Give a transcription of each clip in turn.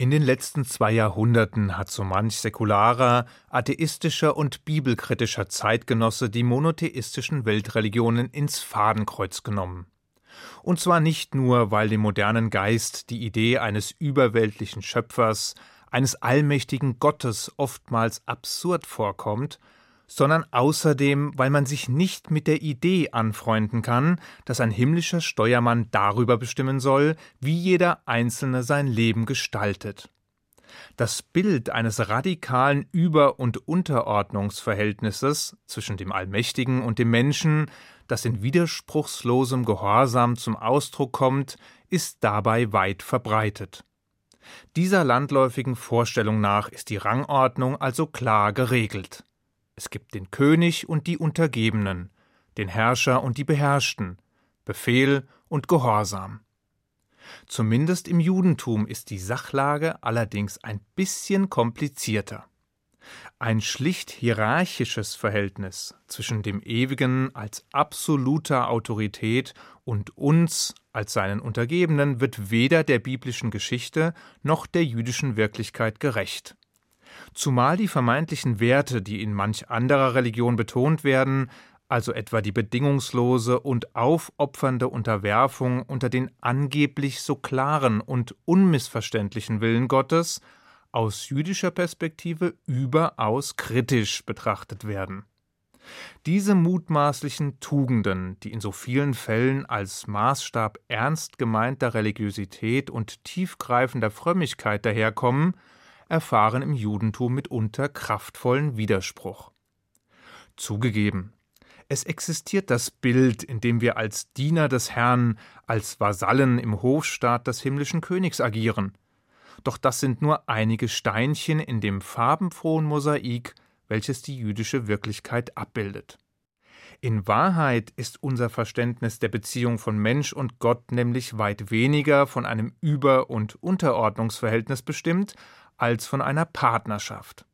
In den letzten zwei Jahrhunderten hat so manch säkularer, atheistischer und bibelkritischer Zeitgenosse die monotheistischen Weltreligionen ins Fadenkreuz genommen. Und zwar nicht nur, weil dem modernen Geist die Idee eines überweltlichen Schöpfers, eines allmächtigen Gottes oftmals absurd vorkommt, sondern außerdem, weil man sich nicht mit der Idee anfreunden kann, dass ein himmlischer Steuermann darüber bestimmen soll, wie jeder Einzelne sein Leben gestaltet. Das Bild eines radikalen Über- und Unterordnungsverhältnisses zwischen dem Allmächtigen und dem Menschen, das in widerspruchslosem Gehorsam zum Ausdruck kommt, ist dabei weit verbreitet. Dieser landläufigen Vorstellung nach ist die Rangordnung also klar geregelt. Es gibt den König und die Untergebenen, den Herrscher und die Beherrschten, Befehl und Gehorsam. Zumindest im Judentum ist die Sachlage allerdings ein bisschen komplizierter. Ein schlicht hierarchisches Verhältnis zwischen dem Ewigen als absoluter Autorität und uns als seinen Untergebenen wird weder der biblischen Geschichte noch der jüdischen Wirklichkeit gerecht zumal die vermeintlichen Werte, die in manch anderer Religion betont werden, also etwa die bedingungslose und aufopfernde Unterwerfung unter den angeblich so klaren und unmissverständlichen Willen Gottes, aus jüdischer Perspektive überaus kritisch betrachtet werden. Diese mutmaßlichen Tugenden, die in so vielen Fällen als Maßstab ernst gemeinter Religiosität und tiefgreifender Frömmigkeit daherkommen, erfahren im Judentum mitunter kraftvollen Widerspruch. Zugegeben, es existiert das Bild, in dem wir als Diener des Herrn, als Vasallen im Hofstaat des himmlischen Königs agieren. Doch das sind nur einige Steinchen in dem farbenfrohen Mosaik, welches die jüdische Wirklichkeit abbildet. In Wahrheit ist unser Verständnis der Beziehung von Mensch und Gott nämlich weit weniger von einem Über- und Unterordnungsverhältnis bestimmt, als von einer Partnerschaft.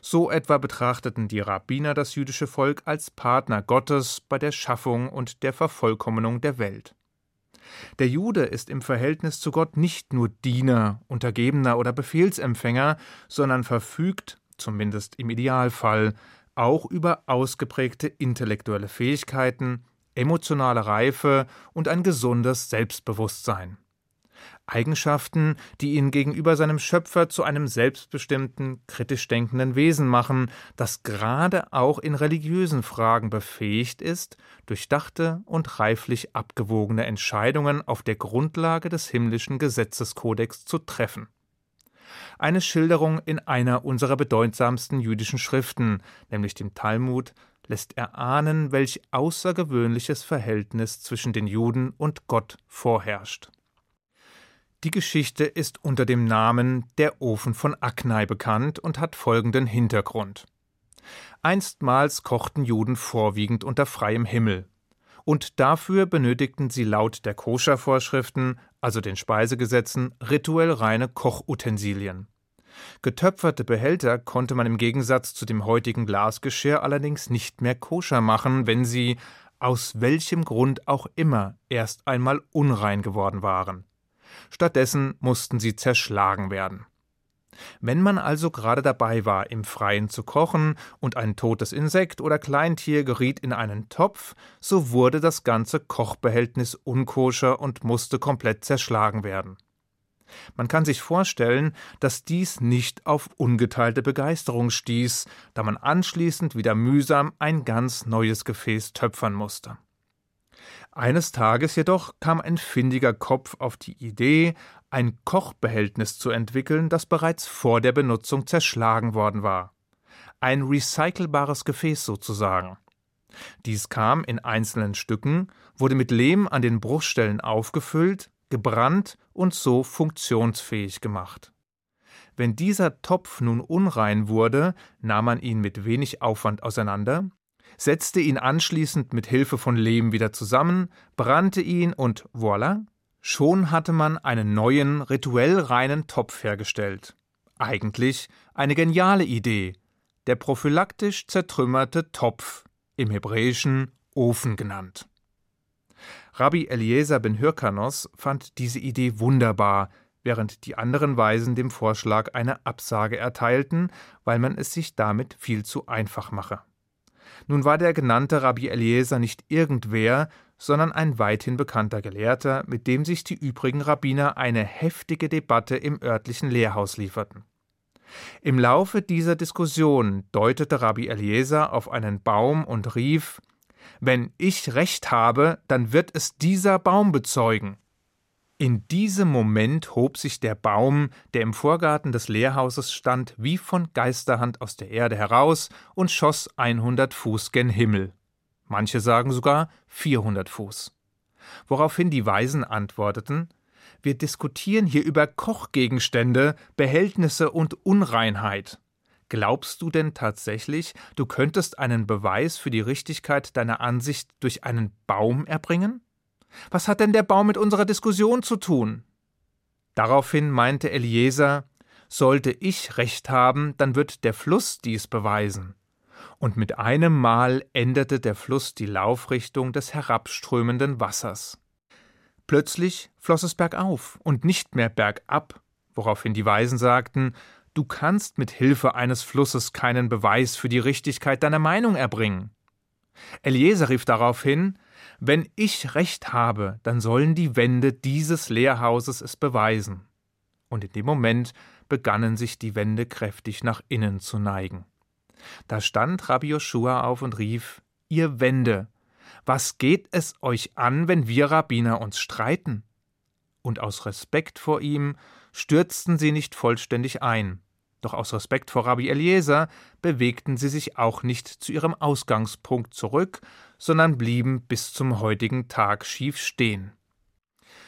So etwa betrachteten die Rabbiner das jüdische Volk als Partner Gottes bei der Schaffung und der Vervollkommnung der Welt. Der Jude ist im Verhältnis zu Gott nicht nur Diener, Untergebener oder Befehlsempfänger, sondern verfügt, zumindest im Idealfall, auch über ausgeprägte intellektuelle Fähigkeiten, emotionale Reife und ein gesundes Selbstbewusstsein. Eigenschaften, die ihn gegenüber seinem Schöpfer zu einem selbstbestimmten, kritisch denkenden Wesen machen, das gerade auch in religiösen Fragen befähigt ist, durchdachte und reiflich abgewogene Entscheidungen auf der Grundlage des himmlischen Gesetzeskodex zu treffen. Eine Schilderung in einer unserer bedeutsamsten jüdischen Schriften, nämlich dem Talmud, lässt erahnen, welch außergewöhnliches Verhältnis zwischen den Juden und Gott vorherrscht. Die Geschichte ist unter dem Namen Der Ofen von Aknai bekannt und hat folgenden Hintergrund. Einstmals kochten Juden vorwiegend unter freiem Himmel. Und dafür benötigten sie laut der Koscher-Vorschriften, also den Speisegesetzen, rituell reine Kochutensilien. Getöpferte Behälter konnte man im Gegensatz zu dem heutigen Glasgeschirr allerdings nicht mehr koscher machen, wenn sie, aus welchem Grund auch immer, erst einmal unrein geworden waren. Stattdessen mussten sie zerschlagen werden. Wenn man also gerade dabei war, im Freien zu kochen und ein totes Insekt oder Kleintier geriet in einen Topf, so wurde das ganze Kochbehältnis unkoscher und musste komplett zerschlagen werden. Man kann sich vorstellen, dass dies nicht auf ungeteilte Begeisterung stieß, da man anschließend wieder mühsam ein ganz neues Gefäß töpfern musste. Eines Tages jedoch kam ein findiger Kopf auf die Idee, ein Kochbehältnis zu entwickeln, das bereits vor der Benutzung zerschlagen worden war. Ein recycelbares Gefäß sozusagen. Dies kam in einzelnen Stücken, wurde mit Lehm an den Bruchstellen aufgefüllt, gebrannt und so funktionsfähig gemacht. Wenn dieser Topf nun unrein wurde, nahm man ihn mit wenig Aufwand auseinander, setzte ihn anschließend mit Hilfe von Lehm wieder zusammen, brannte ihn und voilà, schon hatte man einen neuen, rituell reinen Topf hergestellt. Eigentlich eine geniale Idee, der prophylaktisch zertrümmerte Topf, im Hebräischen Ofen genannt. Rabbi Eliezer ben Hyrkanos fand diese Idee wunderbar, während die anderen Weisen dem Vorschlag eine Absage erteilten, weil man es sich damit viel zu einfach mache. Nun war der genannte Rabbi Eliezer nicht irgendwer, sondern ein weithin bekannter Gelehrter, mit dem sich die übrigen Rabbiner eine heftige Debatte im örtlichen Lehrhaus lieferten. Im Laufe dieser Diskussion deutete Rabbi Eliezer auf einen Baum und rief Wenn ich recht habe, dann wird es dieser Baum bezeugen. In diesem Moment hob sich der Baum, der im Vorgarten des Lehrhauses stand, wie von Geisterhand aus der Erde heraus und schoss 100 Fuß gen Himmel. Manche sagen sogar 400 Fuß. Woraufhin die Weisen antworteten: Wir diskutieren hier über Kochgegenstände, Behältnisse und Unreinheit. Glaubst du denn tatsächlich, du könntest einen Beweis für die Richtigkeit deiner Ansicht durch einen Baum erbringen? Was hat denn der Baum mit unserer Diskussion zu tun? Daraufhin meinte Eliezer, sollte ich recht haben, dann wird der Fluss dies beweisen. Und mit einem Mal änderte der Fluss die Laufrichtung des herabströmenden Wassers. Plötzlich floss es bergauf und nicht mehr bergab, woraufhin die Weisen sagten, du kannst mit Hilfe eines Flusses keinen Beweis für die Richtigkeit deiner Meinung erbringen. Eliezer rief daraufhin, wenn ich recht habe, dann sollen die Wände dieses Lehrhauses es beweisen. Und in dem Moment begannen sich die Wände kräftig nach innen zu neigen. Da stand Rabbi Joshua auf und rief: Ihr Wände, was geht es euch an, wenn wir Rabbiner uns streiten? Und aus Respekt vor ihm stürzten sie nicht vollständig ein. Doch aus Respekt vor Rabbi Eliezer bewegten sie sich auch nicht zu ihrem Ausgangspunkt zurück, sondern blieben bis zum heutigen Tag schief stehen.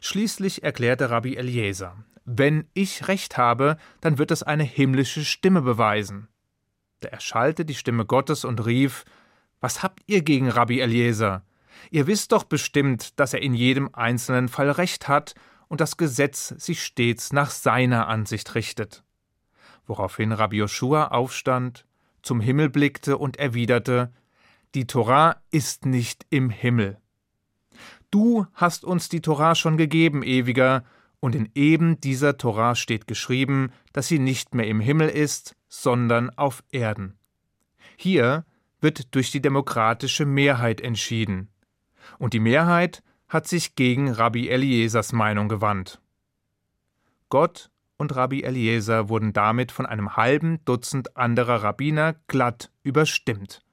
Schließlich erklärte Rabbi Eliezer, wenn ich recht habe, dann wird es eine himmlische Stimme beweisen. Da erschallte die Stimme Gottes und rief, Was habt ihr gegen Rabbi Eliezer? Ihr wisst doch bestimmt, dass er in jedem einzelnen Fall Recht hat und das Gesetz sich stets nach seiner Ansicht richtet woraufhin Rabbi Joshua aufstand, zum Himmel blickte und erwiderte Die Torah ist nicht im Himmel. Du hast uns die Torah schon gegeben, ewiger, und in eben dieser Torah steht geschrieben, dass sie nicht mehr im Himmel ist, sondern auf Erden. Hier wird durch die demokratische Mehrheit entschieden. Und die Mehrheit hat sich gegen Rabbi Eliesers Meinung gewandt. Gott und Rabbi Eliezer wurden damit von einem halben Dutzend anderer Rabbiner glatt überstimmt.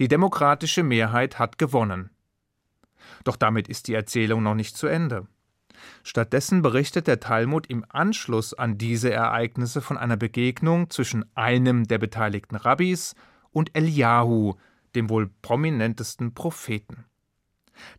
Die demokratische Mehrheit hat gewonnen. Doch damit ist die Erzählung noch nicht zu Ende. Stattdessen berichtet der Talmud im Anschluss an diese Ereignisse von einer Begegnung zwischen einem der beteiligten Rabbis und Eliyahu, dem wohl prominentesten Propheten.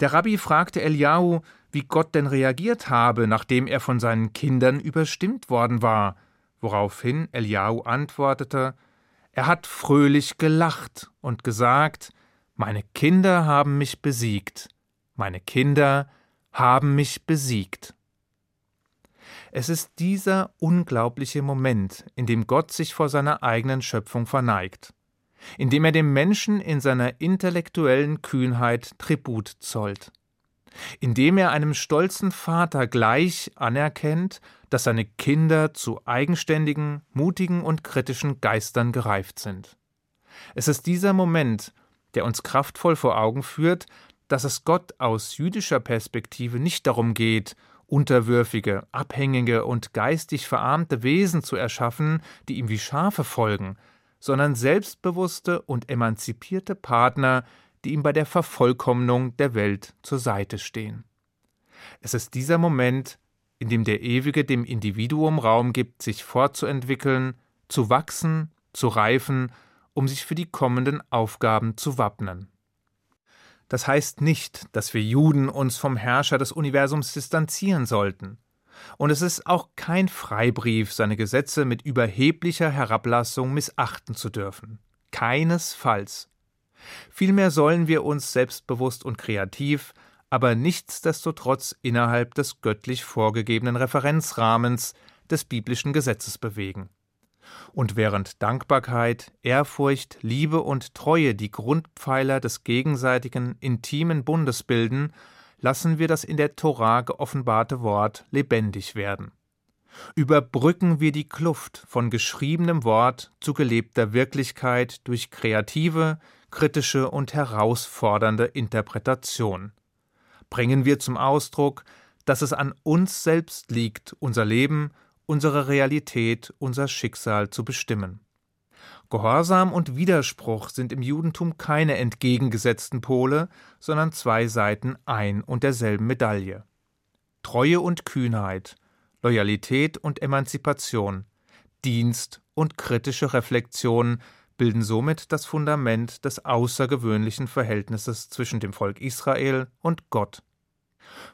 Der Rabbi fragte Eliyahu, wie Gott denn reagiert habe, nachdem er von seinen Kindern überstimmt worden war, woraufhin Eliyahu antwortete, er hat fröhlich gelacht und gesagt, meine Kinder haben mich besiegt, meine Kinder haben mich besiegt. Es ist dieser unglaubliche Moment, in dem Gott sich vor seiner eigenen Schöpfung verneigt, in dem er dem Menschen in seiner intellektuellen Kühnheit Tribut zollt indem er einem stolzen Vater gleich anerkennt, dass seine Kinder zu eigenständigen, mutigen und kritischen Geistern gereift sind. Es ist dieser Moment, der uns kraftvoll vor Augen führt, dass es Gott aus jüdischer Perspektive nicht darum geht, unterwürfige, abhängige und geistig verarmte Wesen zu erschaffen, die ihm wie Schafe folgen, sondern selbstbewusste und emanzipierte Partner, die ihm bei der Vervollkommnung der Welt zur Seite stehen. Es ist dieser Moment, in dem der Ewige dem Individuum Raum gibt, sich fortzuentwickeln, zu wachsen, zu reifen, um sich für die kommenden Aufgaben zu wappnen. Das heißt nicht, dass wir Juden uns vom Herrscher des Universums distanzieren sollten. Und es ist auch kein Freibrief, seine Gesetze mit überheblicher Herablassung missachten zu dürfen. Keinesfalls. Vielmehr sollen wir uns selbstbewusst und kreativ, aber nichtsdestotrotz innerhalb des göttlich vorgegebenen Referenzrahmens des biblischen Gesetzes bewegen. Und während Dankbarkeit, Ehrfurcht, Liebe und Treue die Grundpfeiler des gegenseitigen intimen Bundes bilden, lassen wir das in der Torah geoffenbarte Wort lebendig werden. Überbrücken wir die Kluft von geschriebenem Wort zu gelebter Wirklichkeit durch kreative, kritische und herausfordernde Interpretation. Bringen wir zum Ausdruck, dass es an uns selbst liegt, unser Leben, unsere Realität, unser Schicksal zu bestimmen. Gehorsam und Widerspruch sind im Judentum keine entgegengesetzten Pole, sondern zwei Seiten ein und derselben Medaille. Treue und Kühnheit, Loyalität und Emanzipation, Dienst und kritische Reflexion bilden somit das Fundament des außergewöhnlichen Verhältnisses zwischen dem Volk Israel und Gott.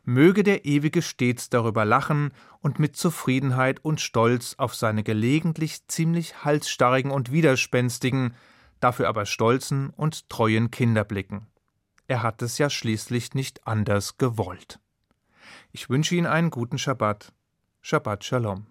Möge der Ewige stets darüber lachen und mit Zufriedenheit und Stolz auf seine gelegentlich ziemlich halsstarrigen und widerspenstigen, dafür aber stolzen und treuen Kinder blicken. Er hat es ja schließlich nicht anders gewollt. Ich wünsche Ihnen einen guten Schabbat. Shabbat Shalom.